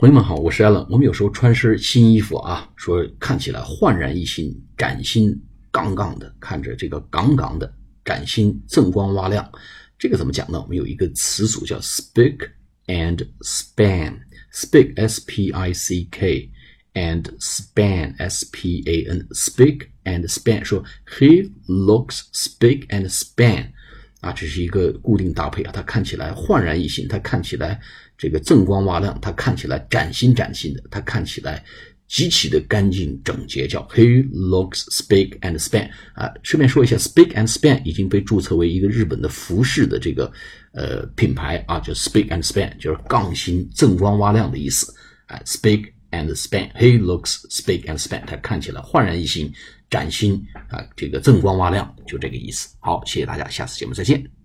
朋友们好，我是 Allen。我们有时候穿身新衣服啊，说看起来焕然一新，崭新杠杠的，看着这个杠杠的，崭新锃光瓦亮。这个怎么讲呢？我们有一个词组叫 spick and span。spick s p i c k and span s p a n。spick and span 说 he looks spick and span。啊，这是一个固定搭配啊，它看起来焕然一新，它看起来这个锃光瓦亮，它看起来崭新崭新的，它看起来极其的干净整洁，叫 He looks spick and span 啊。顺便说一下，spick and span 已经被注册为一个日本的服饰的这个呃品牌啊，叫 spick and span，就是杠新、锃光瓦亮的意思啊。spick and span，He looks speak and span. 他看起来焕然一新。崭新啊，这个锃光瓦亮，就这个意思。好，谢谢大家，下次节目再见。